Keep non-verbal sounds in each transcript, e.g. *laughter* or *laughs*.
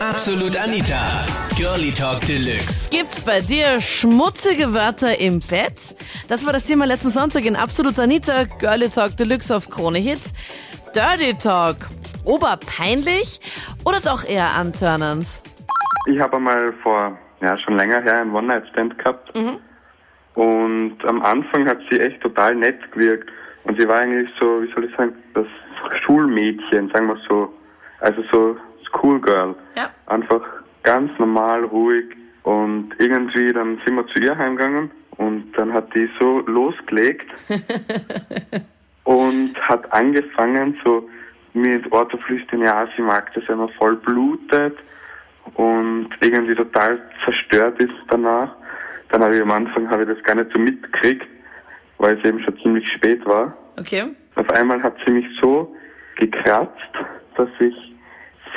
Absolut Anita. Girlie Talk Deluxe. Gibt's bei dir schmutzige Wörter im Bett? Das war das Thema letzten Sonntag in Absolut Anita, Girlie Talk Deluxe auf Krone Hit. Dirty Talk. Oberpeinlich oder doch eher antörnend? Ich habe einmal vor, ja, schon länger her einen One-Night-Stand gehabt. Und am Anfang hat sie echt total nett gewirkt. Und sie war eigentlich so, wie soll ich sagen, das Schulmädchen, sagen wir so. Also so Schoolgirl. Ja. Einfach ganz normal, ruhig. Und irgendwie dann sind wir zu ihr heimgegangen und dann hat die so losgelegt *laughs* und hat angefangen, so mir ins Ohr zu flüstern, ja, sie mag das, man voll blutet und irgendwie total zerstört ist danach. Dann habe ich am Anfang habe ich das gar nicht so mitgekriegt, weil es eben schon ziemlich spät war. Okay. Auf einmal hat sie mich so gekratzt, dass ich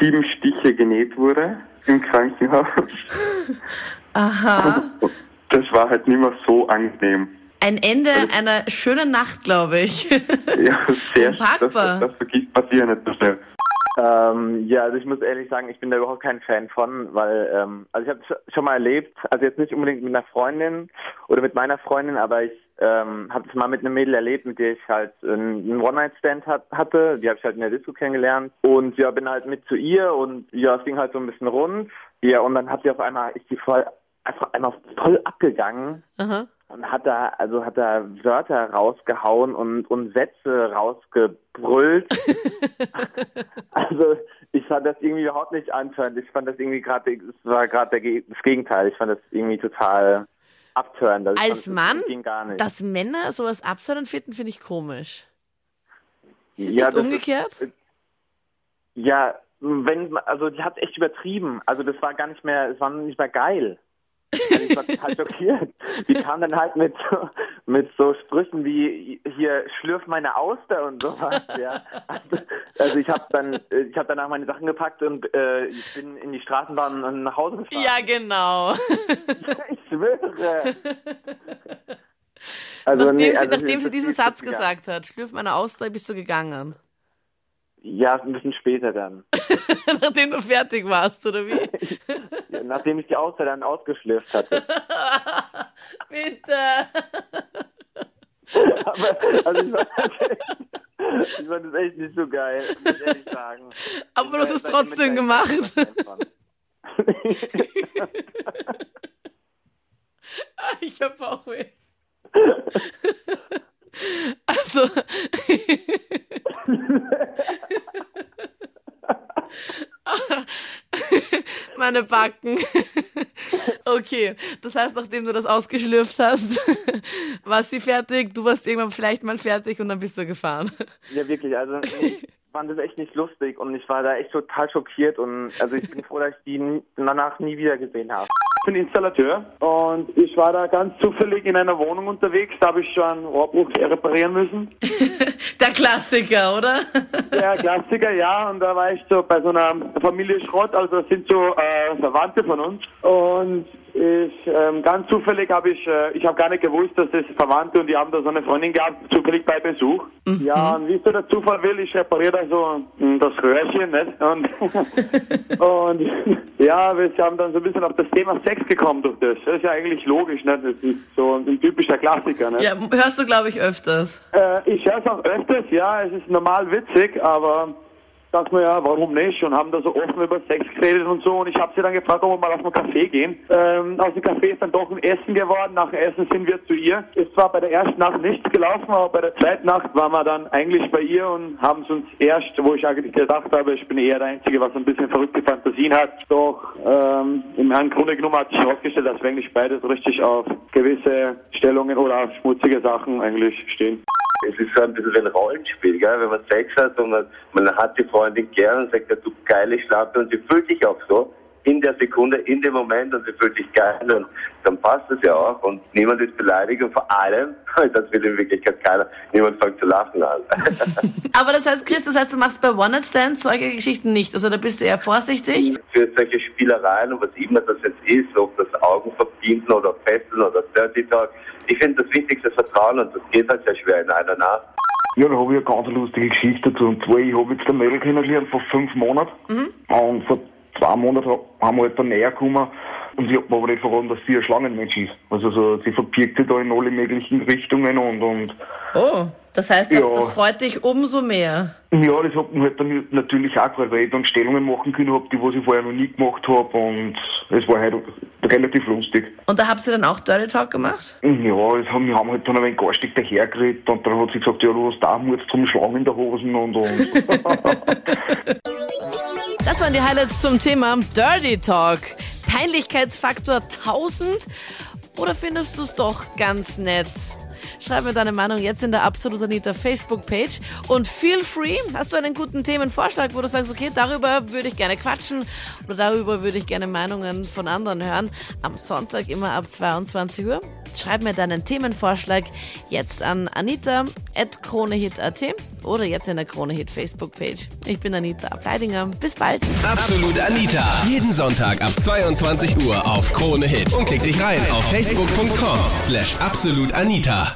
sieben Stiche genäht wurde im Krankenhaus. *laughs* Aha. Das war halt nicht mehr so angenehm. Ein Ende einer schönen Nacht, glaube ich. Ja, sehr *laughs* das, Unpackbar. das, das vergisst man nicht so schnell. Ähm, ja, also ich muss ehrlich sagen, ich bin da überhaupt kein Fan von, weil, ähm, also ich habe es schon mal erlebt, also jetzt nicht unbedingt mit einer Freundin oder mit meiner Freundin, aber ich ähm, habe es mal mit einem Mädel erlebt, mit der ich halt einen One-Night-Stand hat, hatte. Die habe ich halt in der Disco kennengelernt und ja, bin halt mit zu ihr und ja, es ging halt so ein bisschen rund. Ja, und dann hat sie auf einmal, ist die voll, einfach einmal voll abgegangen Aha. Und hat da also hat da Wörter rausgehauen und und Sätze rausgebrüllt. *laughs* also ich fand das irgendwie überhaupt nicht antörend. Ich fand das irgendwie gerade es war gerade das Gegenteil. Ich fand das irgendwie total abtörend. Also Als fand, Mann, das dass Männer sowas absondern finden, finde ich komisch. Ist es Ja, nicht umgekehrt? Ist, ja, wenn also die hat echt übertrieben. Also das war gar nicht mehr, es war nicht mehr geil. Also ich war total schockiert. Die kam dann halt mit so, mit so Sprüchen wie hier schlürf meine Auster und sowas. Ja. Also, also ich habe dann ich habe danach meine Sachen gepackt und äh, ich bin in die Straßenbahn und nach Hause gefahren. ja, genau. *laughs* ich schwöre. Also, nachdem nee, sie, also nachdem das sie diesen Satz gesagt hat, schlürf meine Auster, bist du gegangen. Ja, ein bisschen später dann. *laughs* nachdem du fertig warst, oder wie? Ja, Nachdem ich die Auster dann ausgeschlürft hatte. *laughs* Bitte. Aber also ich, echt, ich fand das echt nicht so geil, muss ich ehrlich sagen. Aber du hast es war- trotzdem war gemacht. *laughs* Ich hab auch weh. Also. Meine Backen. *laughs* Okay, das heißt, nachdem du das ausgeschlürft hast, *laughs* war sie fertig, du warst irgendwann vielleicht mal fertig und dann bist du gefahren. Ja, wirklich, also *laughs* ich fand das echt nicht lustig und ich war da echt total schockiert und also ich bin froh, dass ich die danach nie wieder gesehen habe. Ich bin Installateur und ich war da ganz zufällig in einer Wohnung unterwegs. Da habe ich schon Rohrbruch reparieren müssen. Der Klassiker, oder? Der Klassiker, ja. Und da war ich so bei so einer Familie Schrott. Also das sind so äh, Verwandte von uns. Und ich ähm, ganz zufällig habe ich, äh, ich habe gar nicht gewusst, dass das Verwandte und die haben da so eine Freundin gehabt, zufällig bei Besuch. Ja, und wie es so der Zufall will, ich repariere da so mh, das Röhrchen, nicht? Und, *laughs* und ja, wir haben dann so ein bisschen auf das Thema Sex gekommen durch das. Das ist ja eigentlich logisch, nicht? Das ist so ein typischer Klassiker, nicht? Ja, hörst du, glaube ich, öfters. Äh, ich höre es auch öfters, ja, es ist normal witzig, aber dachte mir, ja, warum nicht? Und haben da so offen über Sex geredet und so. Und ich habe sie dann gefragt, ob wir mal auf einen Café gehen. Ähm, aus dem Café ist dann doch ein Essen geworden. Nach dem Essen sind wir zu ihr. Es war bei der ersten Nacht nichts gelaufen, aber bei der zweiten Nacht waren wir dann eigentlich bei ihr und haben es uns erst, wo ich eigentlich gedacht habe, ich bin eher der Einzige, was ein bisschen verrückte Fantasien hat. Doch ähm, im Grunde genommen hat sich herausgestellt, dass wir eigentlich beides richtig auf gewisse Stellungen oder auf schmutzige Sachen eigentlich stehen. Es ist so ein bisschen wie ein Rollenspiel, gell? wenn man Sex hat und man, man hat die Freundin gern und sagt, ja, du geile Schlappe und sie fühlt sich auch so in der Sekunde, in dem Moment und sie fühlt sich geil und dann passt es ja auch und niemand ist beleidigt und vor allem, *laughs* das will in Wirklichkeit keiner, niemand fängt zu lachen an. *laughs* Aber das heißt, Chris, das heißt, du machst bei One-Night-Stands solche Geschichten nicht. Also da bist du eher vorsichtig. Für solche Spielereien und was immer das jetzt ist, ob das Augen verbinden oder Fesseln oder Dirty Talk, ich finde das Wichtigste Vertrauen und das geht halt sehr schwer in einer Nacht. Ja, da habe ich eine ganz lustige Geschichte dazu. Und zwar, ich habe jetzt eine Mädel kennengelernt vor fünf Monaten. Und vor zwei Monaten haben wir halt dann näher gekommen und ich habe mir aber nicht verraten, dass sie ein Schlangenmensch ist. Also so, sie verbirgt sich da in alle möglichen Richtungen und, und Oh, das heißt, das, Ja. das freut dich umso mehr. ja, das hat man halt dann natürlich auch gefreut, weil ich dann Stellungen machen können hab, die was ich vorher noch nie gemacht habe und es war halt relativ lustig. Und da habt ihr dann auch Dirty Talk gemacht? Ja, das haben, wir haben halt dann ein wenig garstig dahergeredet und dann hat sie gesagt, ja, du hast da Mut zum Schlagen in der Hosen und, und. *laughs* *laughs* Das waren die Highlights zum Thema Dirty Talk. Peinlichkeitsfaktor 1000 oder findest du es doch ganz nett? Schreib mir deine Meinung jetzt in der Absolut Anita Facebook-Page und feel free. Hast du einen guten Themenvorschlag, wo du sagst, okay, darüber würde ich gerne quatschen oder darüber würde ich gerne Meinungen von anderen hören? Am Sonntag immer ab 22 Uhr. Schreib mir deinen Themenvorschlag jetzt an anita.kronehit.at oder jetzt in der Kronehit Facebook-Page. Ich bin Anita Ableidinger. Bis bald. Absolut Anita. Jeden Sonntag ab 22 Uhr auf Krone Hit. Und klick dich rein auf facebook.com slash absolutanita.